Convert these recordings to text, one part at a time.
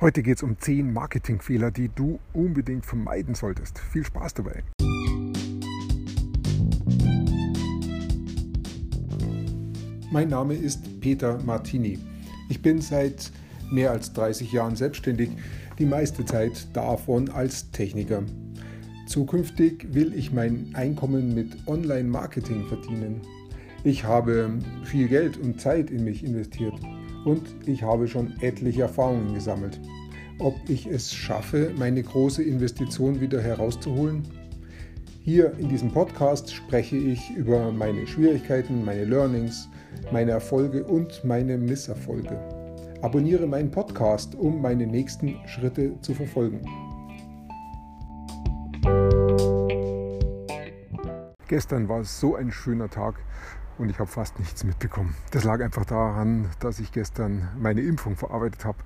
Heute geht es um 10 Marketingfehler, die du unbedingt vermeiden solltest. Viel Spaß dabei! Mein Name ist Peter Martini. Ich bin seit mehr als 30 Jahren selbstständig, die meiste Zeit davon als Techniker. Zukünftig will ich mein Einkommen mit Online-Marketing verdienen. Ich habe viel Geld und Zeit in mich investiert und ich habe schon etliche Erfahrungen gesammelt. Ob ich es schaffe, meine große Investition wieder herauszuholen? Hier in diesem Podcast spreche ich über meine Schwierigkeiten, meine Learnings, meine Erfolge und meine Misserfolge. Abonniere meinen Podcast, um meine nächsten Schritte zu verfolgen. Gestern war es so ein schöner Tag und ich habe fast nichts mitbekommen. Das lag einfach daran, dass ich gestern meine Impfung verarbeitet habe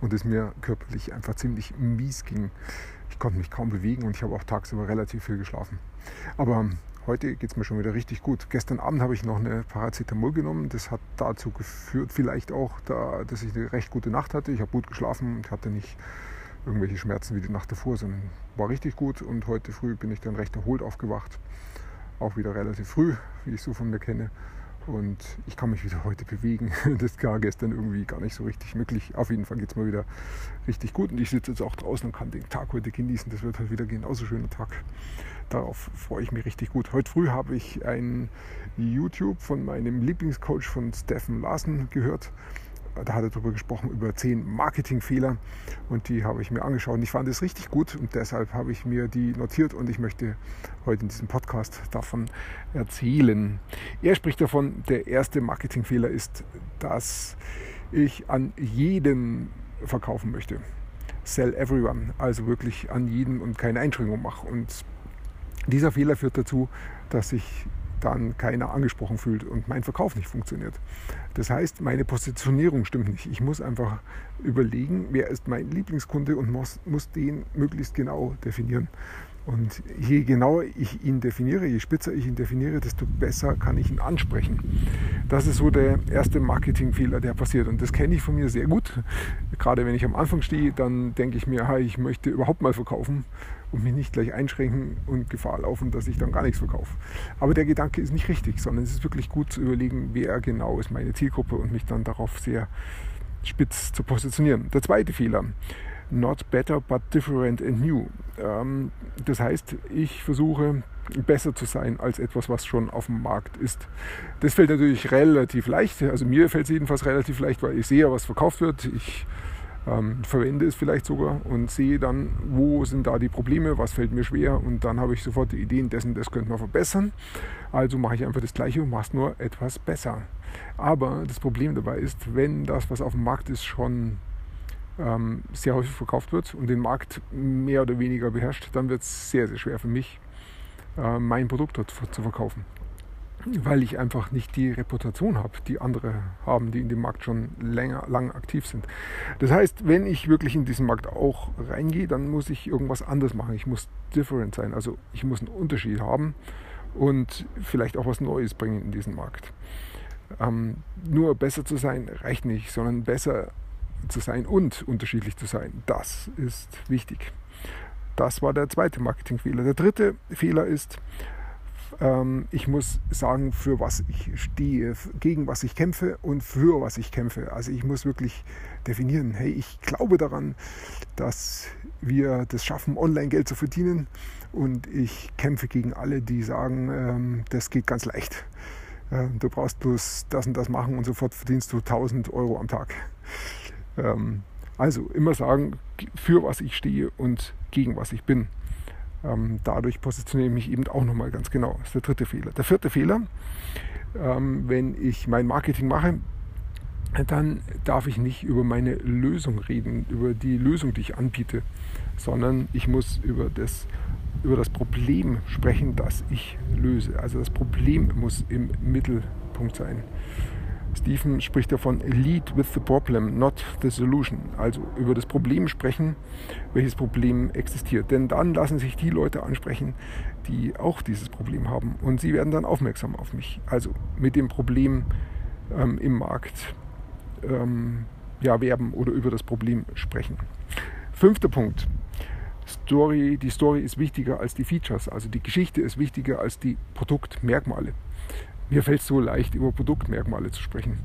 und es mir körperlich einfach ziemlich mies ging. Ich konnte mich kaum bewegen und ich habe auch tagsüber relativ viel geschlafen. Aber heute geht es mir schon wieder richtig gut. Gestern Abend habe ich noch eine Paracetamol genommen. Das hat dazu geführt, vielleicht auch, da, dass ich eine recht gute Nacht hatte. Ich habe gut geschlafen und hatte nicht irgendwelche Schmerzen wie die Nacht davor, sondern war richtig gut. Und heute früh bin ich dann recht erholt aufgewacht auch wieder relativ früh, wie ich so von mir kenne. Und ich kann mich wieder heute bewegen. Das war gestern irgendwie gar nicht so richtig möglich. Auf jeden Fall geht es mir wieder richtig gut. Und ich sitze jetzt auch draußen und kann den Tag heute genießen. Das wird heute wieder genauso schöner Tag. Darauf freue ich mich richtig gut. Heute früh habe ich ein YouTube von meinem Lieblingscoach von Stephen Larsen gehört da hat er darüber gesprochen, über zehn Marketingfehler und die habe ich mir angeschaut und ich fand es richtig gut und deshalb habe ich mir die notiert und ich möchte heute in diesem Podcast davon erzählen. Er spricht davon, der erste Marketingfehler ist, dass ich an jeden verkaufen möchte. Sell everyone, also wirklich an jeden und keine Einschränkung mache. Und dieser Fehler führt dazu, dass ich dann keiner angesprochen fühlt und mein Verkauf nicht funktioniert. Das heißt, meine Positionierung stimmt nicht. Ich muss einfach überlegen, wer ist mein Lieblingskunde und muss, muss den möglichst genau definieren. Und je genauer ich ihn definiere, je spitzer ich ihn definiere, desto besser kann ich ihn ansprechen. Das ist so der erste Marketingfehler, der passiert. Und das kenne ich von mir sehr gut. Gerade wenn ich am Anfang stehe, dann denke ich mir, ich möchte überhaupt mal verkaufen und mich nicht gleich einschränken und Gefahr laufen, dass ich dann gar nichts verkaufe. Aber der Gedanke ist nicht richtig, sondern es ist wirklich gut zu überlegen, wer genau ist meine Zielgruppe und mich dann darauf sehr spitz zu positionieren. Der zweite Fehler not better but different and new. Ähm, das heißt, ich versuche besser zu sein als etwas, was schon auf dem Markt ist. Das fällt natürlich relativ leicht. Also mir fällt es jedenfalls relativ leicht, weil ich sehe, was verkauft wird. Ich ähm, verwende es vielleicht sogar und sehe dann, wo sind da die Probleme, was fällt mir schwer und dann habe ich sofort die Ideen dessen, das könnte man verbessern. Also mache ich einfach das Gleiche und mache es nur etwas besser. Aber das Problem dabei ist, wenn das, was auf dem Markt ist, schon ähm, sehr häufig verkauft wird und den Markt mehr oder weniger beherrscht, dann wird es sehr, sehr schwer für mich, äh, mein Produkt dort zu verkaufen. Weil ich einfach nicht die Reputation habe, die andere haben, die in dem Markt schon länger, lang aktiv sind. Das heißt, wenn ich wirklich in diesen Markt auch reingehe, dann muss ich irgendwas anderes machen. Ich muss different sein. Also ich muss einen Unterschied haben und vielleicht auch was Neues bringen in diesen Markt. Ähm, nur besser zu sein reicht nicht, sondern besser zu sein und unterschiedlich zu sein. Das ist wichtig. Das war der zweite Marketingfehler. Der dritte Fehler ist, ich muss sagen, für was ich stehe, gegen was ich kämpfe und für was ich kämpfe. Also ich muss wirklich definieren, hey, ich glaube daran, dass wir das schaffen, online Geld zu verdienen und ich kämpfe gegen alle, die sagen, ähm, das geht ganz leicht. Äh, du brauchst bloß das und das machen und sofort verdienst du 1000 Euro am Tag. Ähm, also immer sagen, für was ich stehe und gegen was ich bin. Ähm, dadurch positioniere ich mich eben auch nochmal ganz genau. Das ist der dritte Fehler. Der vierte Fehler, ähm, wenn ich mein Marketing mache, dann darf ich nicht über meine Lösung reden, über die Lösung, die ich anbiete, sondern ich muss über das, über das Problem sprechen, das ich löse. Also das Problem muss im Mittelpunkt sein. Stephen spricht davon, lead with the problem, not the solution. Also über das Problem sprechen, welches Problem existiert. Denn dann lassen sich die Leute ansprechen, die auch dieses Problem haben. Und sie werden dann aufmerksam auf mich. Also mit dem Problem ähm, im Markt ähm, ja, werben oder über das Problem sprechen. Fünfter Punkt. Story, die Story ist wichtiger als die Features, also die Geschichte ist wichtiger als die Produktmerkmale. Mir fällt es so leicht, über Produktmerkmale zu sprechen.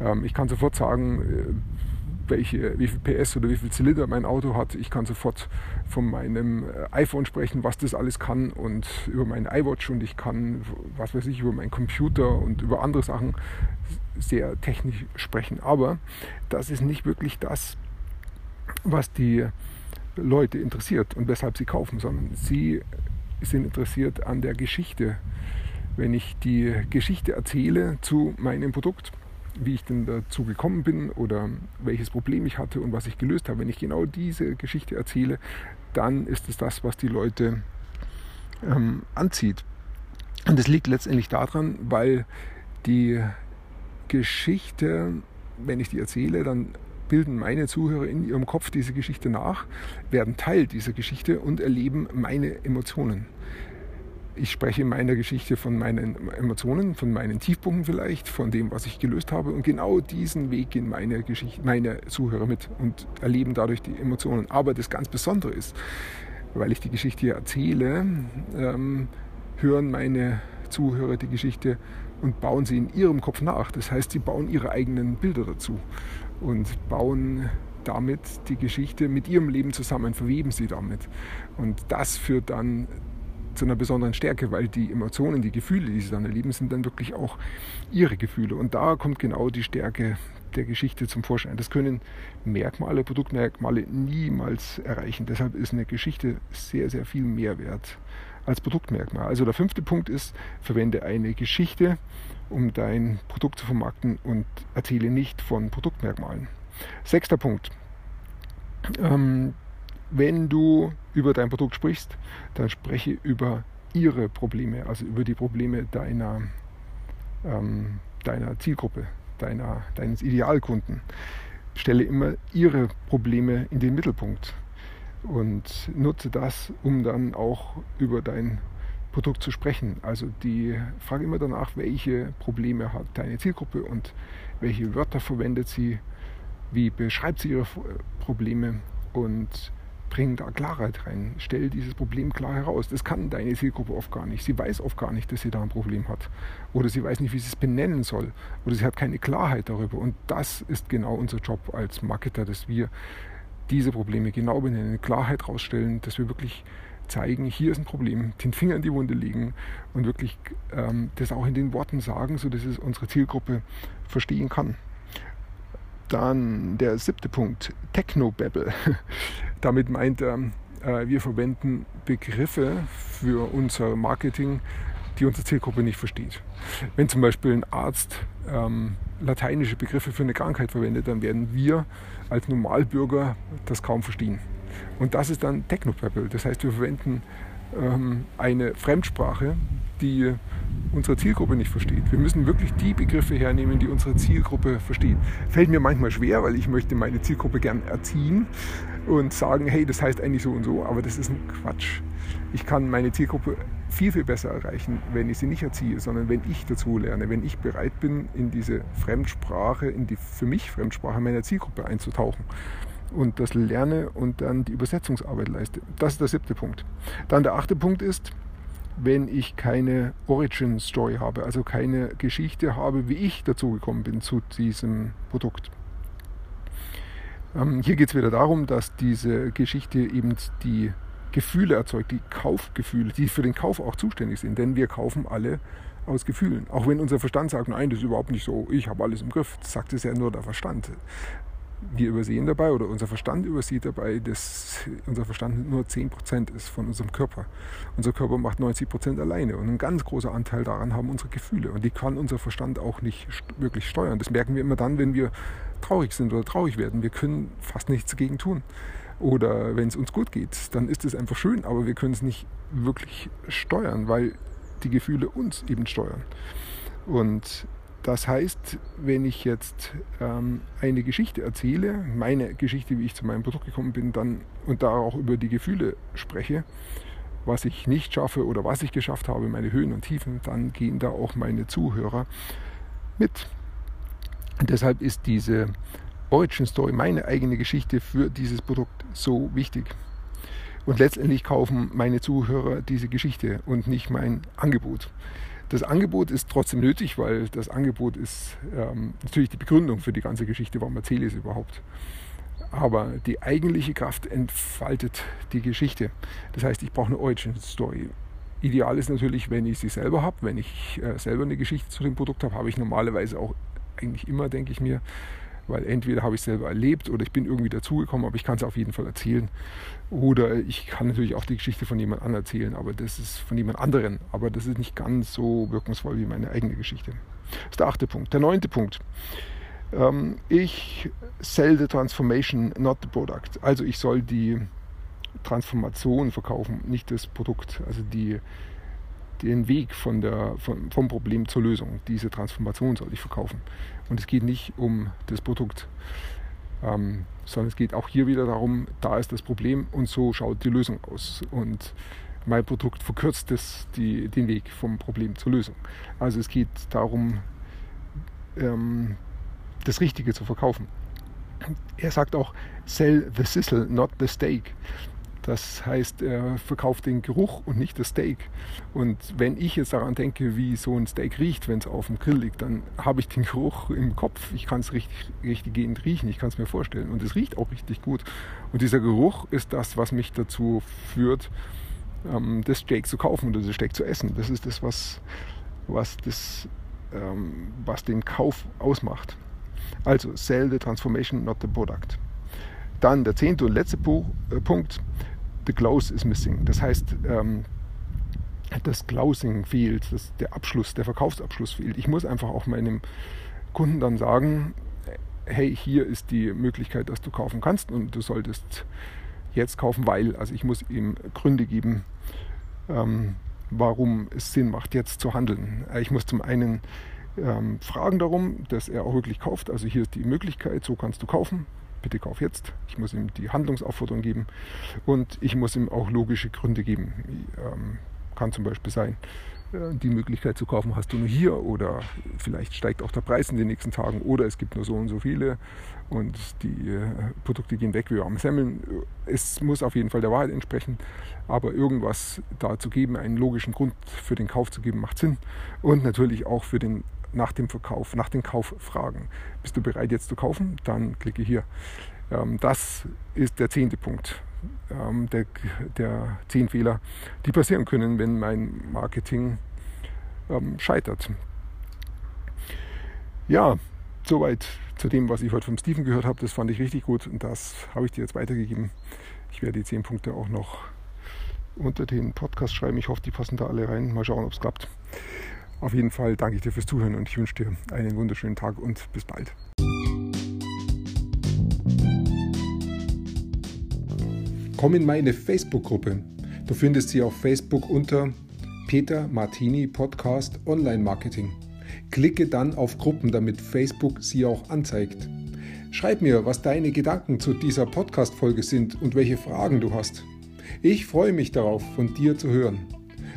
Ähm, ich kann sofort sagen, äh, welche, wie viel PS oder wie viel Zylinder mein Auto hat. Ich kann sofort von meinem äh, iPhone sprechen, was das alles kann und über meinen iWatch und ich kann, was weiß ich, über meinen Computer und über andere Sachen sehr technisch sprechen. Aber das ist nicht wirklich das, was die Leute interessiert und weshalb sie kaufen, sondern sie sind interessiert an der Geschichte. Wenn ich die Geschichte erzähle zu meinem Produkt, wie ich denn dazu gekommen bin oder welches Problem ich hatte und was ich gelöst habe. Wenn ich genau diese Geschichte erzähle, dann ist es das, was die Leute ähm, anzieht. Und das liegt letztendlich daran, weil die Geschichte, wenn ich die erzähle, dann bilden meine Zuhörer in ihrem Kopf diese Geschichte nach, werden Teil dieser Geschichte und erleben meine Emotionen ich spreche in meiner Geschichte von meinen Emotionen, von meinen Tiefpunkten vielleicht, von dem, was ich gelöst habe. Und genau diesen Weg gehen meine, Geschichte, meine Zuhörer mit und erleben dadurch die Emotionen. Aber das ganz Besondere ist, weil ich die Geschichte erzähle, ähm, hören meine Zuhörer die Geschichte und bauen sie in ihrem Kopf nach. Das heißt, sie bauen ihre eigenen Bilder dazu und bauen damit die Geschichte mit ihrem Leben zusammen, verweben sie damit. Und das führt dann zu einer besonderen Stärke, weil die Emotionen, die Gefühle, die sie dann erleben, sind dann wirklich auch ihre Gefühle. Und da kommt genau die Stärke der Geschichte zum Vorschein. Das können Merkmale, Produktmerkmale niemals erreichen. Deshalb ist eine Geschichte sehr, sehr viel mehr wert als Produktmerkmal. Also der fünfte Punkt ist, verwende eine Geschichte, um dein Produkt zu vermarkten und erzähle nicht von Produktmerkmalen. Sechster Punkt. Ähm, wenn du über dein Produkt sprichst, dann spreche über ihre Probleme, also über die Probleme deiner, ähm, deiner Zielgruppe, deiner, deines Idealkunden. Stelle immer ihre Probleme in den Mittelpunkt und nutze das, um dann auch über dein Produkt zu sprechen. Also die frage immer danach, welche Probleme hat deine Zielgruppe und welche Wörter verwendet sie, wie beschreibt sie ihre Probleme und bring da Klarheit rein. Stell dieses Problem klar heraus. Das kann deine Zielgruppe oft gar nicht. Sie weiß oft gar nicht, dass sie da ein Problem hat. Oder sie weiß nicht, wie sie es benennen soll. Oder sie hat keine Klarheit darüber. Und das ist genau unser Job als Marketer, dass wir diese Probleme genau benennen, Klarheit rausstellen, dass wir wirklich zeigen, hier ist ein Problem, den Finger in die Wunde legen und wirklich ähm, das auch in den Worten sagen, sodass es unsere Zielgruppe verstehen kann. Dann der siebte Punkt, Technobabble. Damit meint er, äh, wir verwenden Begriffe für unser Marketing, die unsere Zielgruppe nicht versteht. Wenn zum Beispiel ein Arzt ähm, lateinische Begriffe für eine Krankheit verwendet, dann werden wir als Normalbürger das kaum verstehen. Und das ist dann Technobabble. Das heißt, wir verwenden eine Fremdsprache, die unsere Zielgruppe nicht versteht. Wir müssen wirklich die Begriffe hernehmen, die unsere Zielgruppe versteht. Fällt mir manchmal schwer, weil ich möchte meine Zielgruppe gern erziehen und sagen, hey, das heißt eigentlich so und so, aber das ist ein Quatsch. Ich kann meine Zielgruppe viel, viel besser erreichen, wenn ich sie nicht erziehe, sondern wenn ich dazu lerne, wenn ich bereit bin, in diese Fremdsprache, in die für mich Fremdsprache meiner Zielgruppe einzutauchen und das lerne und dann die Übersetzungsarbeit leiste. Das ist der siebte Punkt. Dann der achte Punkt ist, wenn ich keine Origin Story habe, also keine Geschichte habe, wie ich dazu gekommen bin zu diesem Produkt. Ähm, hier geht es wieder darum, dass diese Geschichte eben die Gefühle erzeugt, die Kaufgefühle, die für den Kauf auch zuständig sind. Denn wir kaufen alle aus Gefühlen. Auch wenn unser Verstand sagt, nein, das ist überhaupt nicht so, ich habe alles im Griff, sagt es ja nur der Verstand wir übersehen dabei oder unser Verstand übersieht dabei, dass unser Verstand nur 10% ist von unserem Körper. Unser Körper macht 90% alleine und ein ganz großer Anteil daran haben unsere Gefühle und die kann unser Verstand auch nicht wirklich steuern. Das merken wir immer dann, wenn wir traurig sind oder traurig werden. Wir können fast nichts dagegen tun. Oder wenn es uns gut geht, dann ist es einfach schön, aber wir können es nicht wirklich steuern, weil die Gefühle uns eben steuern. Und das heißt, wenn ich jetzt ähm, eine Geschichte erzähle, meine Geschichte, wie ich zu meinem Produkt gekommen bin, dann und da auch über die Gefühle spreche, was ich nicht schaffe oder was ich geschafft habe, meine Höhen und Tiefen, dann gehen da auch meine Zuhörer mit. Und deshalb ist diese Origin Story, meine eigene Geschichte für dieses Produkt so wichig. Und letztendlich kaufen meine Zuhörer diese Geschichte und nicht mein Angebot. Das Angebot ist trotzdem nötig, weil das Angebot ist ähm, natürlich die Begründung für die ganze Geschichte, warum erzähle ich es überhaupt. Aber die eigentliche Kraft entfaltet die Geschichte. Das heißt, ich brauche eine Origin Story. Ideal ist natürlich, wenn ich sie selber habe, wenn ich äh, selber eine Geschichte zu dem Produkt habe, habe ich normalerweise auch eigentlich immer, denke ich mir, weil entweder habe ich es selber erlebt oder ich bin irgendwie dazugekommen, aber ich kann es auf jeden Fall erzählen. Oder ich kann natürlich auch die Geschichte von jemand anderem erzählen, aber das ist von jemand anderen. Aber das ist nicht ganz so wirkungsvoll wie meine eigene Geschichte. Das ist der achte Punkt. Der neunte Punkt. Ähm, ich sell the transformation, not the product. Also ich soll die Transformation verkaufen, nicht das Produkt. Also die, den Weg von der, von, vom Problem zur Lösung. Diese Transformation soll ich verkaufen. Und es geht nicht um das Produkt, ähm, sondern es geht auch hier wieder darum, da ist das Problem und so schaut die Lösung aus. Und mein Produkt verkürzt das, die, den Weg vom Problem zur Lösung. Also es geht darum, ähm, das Richtige zu verkaufen. Er sagt auch, sell the sizzle, not the steak. Das heißt, er verkauft den Geruch und nicht das Steak. Und wenn ich jetzt daran denke, wie so ein Steak riecht, wenn es auf dem Grill liegt, dann habe ich den Geruch im Kopf. Ich kann es richtig, richtig gehend riechen, ich kann es mir vorstellen. Und es riecht auch richtig gut. Und dieser Geruch ist das, was mich dazu führt, ähm, das Steak zu kaufen oder das Steak zu essen. Das ist das, was, was, das, ähm, was den Kauf ausmacht. Also, sell the transformation, not the product. Dann der zehnte und letzte äh, Punkt, the close is missing. Das heißt, ähm, das Closing fehlt, das, der Abschluss, der Verkaufsabschluss fehlt. Ich muss einfach auch meinem Kunden dann sagen, hey, hier ist die Möglichkeit, dass du kaufen kannst und du solltest jetzt kaufen, weil, also ich muss ihm Gründe geben, ähm, warum es Sinn macht, jetzt zu handeln. Ich muss zum einen ähm, fragen darum, dass er auch wirklich kauft. Also hier ist die Möglichkeit, so kannst du kaufen bitte kauf jetzt. Ich muss ihm die Handlungsaufforderung geben und ich muss ihm auch logische Gründe geben. Ähm, kann zum Beispiel sein, äh, die Möglichkeit zu kaufen hast du nur hier oder vielleicht steigt auch der Preis in den nächsten Tagen oder es gibt nur so und so viele und die äh, Produkte gehen weg wie am Semmeln. Es muss auf jeden Fall der Wahrheit entsprechen, aber irgendwas da zu geben, einen logischen Grund für den Kauf zu geben, macht Sinn und natürlich auch für den nach dem Verkauf, nach dem Kauf fragen. Bist du bereit jetzt zu kaufen? Dann klicke hier. Ähm, das ist der zehnte Punkt. Ähm, der, der zehn Fehler, die passieren können, wenn mein Marketing ähm, scheitert. Ja, soweit zu dem, was ich heute vom Steven gehört habe. Das fand ich richtig gut und das habe ich dir jetzt weitergegeben. Ich werde die zehn Punkte auch noch unter den Podcast schreiben. Ich hoffe, die passen da alle rein. Mal schauen, ob es klappt. Auf jeden Fall danke ich dir fürs Zuhören und ich wünsche dir einen wunderschönen Tag und bis bald. Komm in meine Facebook-Gruppe. Du findest sie auf Facebook unter Peter Martini Podcast Online Marketing. Klicke dann auf Gruppen, damit Facebook sie auch anzeigt. Schreib mir, was deine Gedanken zu dieser Podcast-Folge sind und welche Fragen du hast. Ich freue mich darauf, von dir zu hören.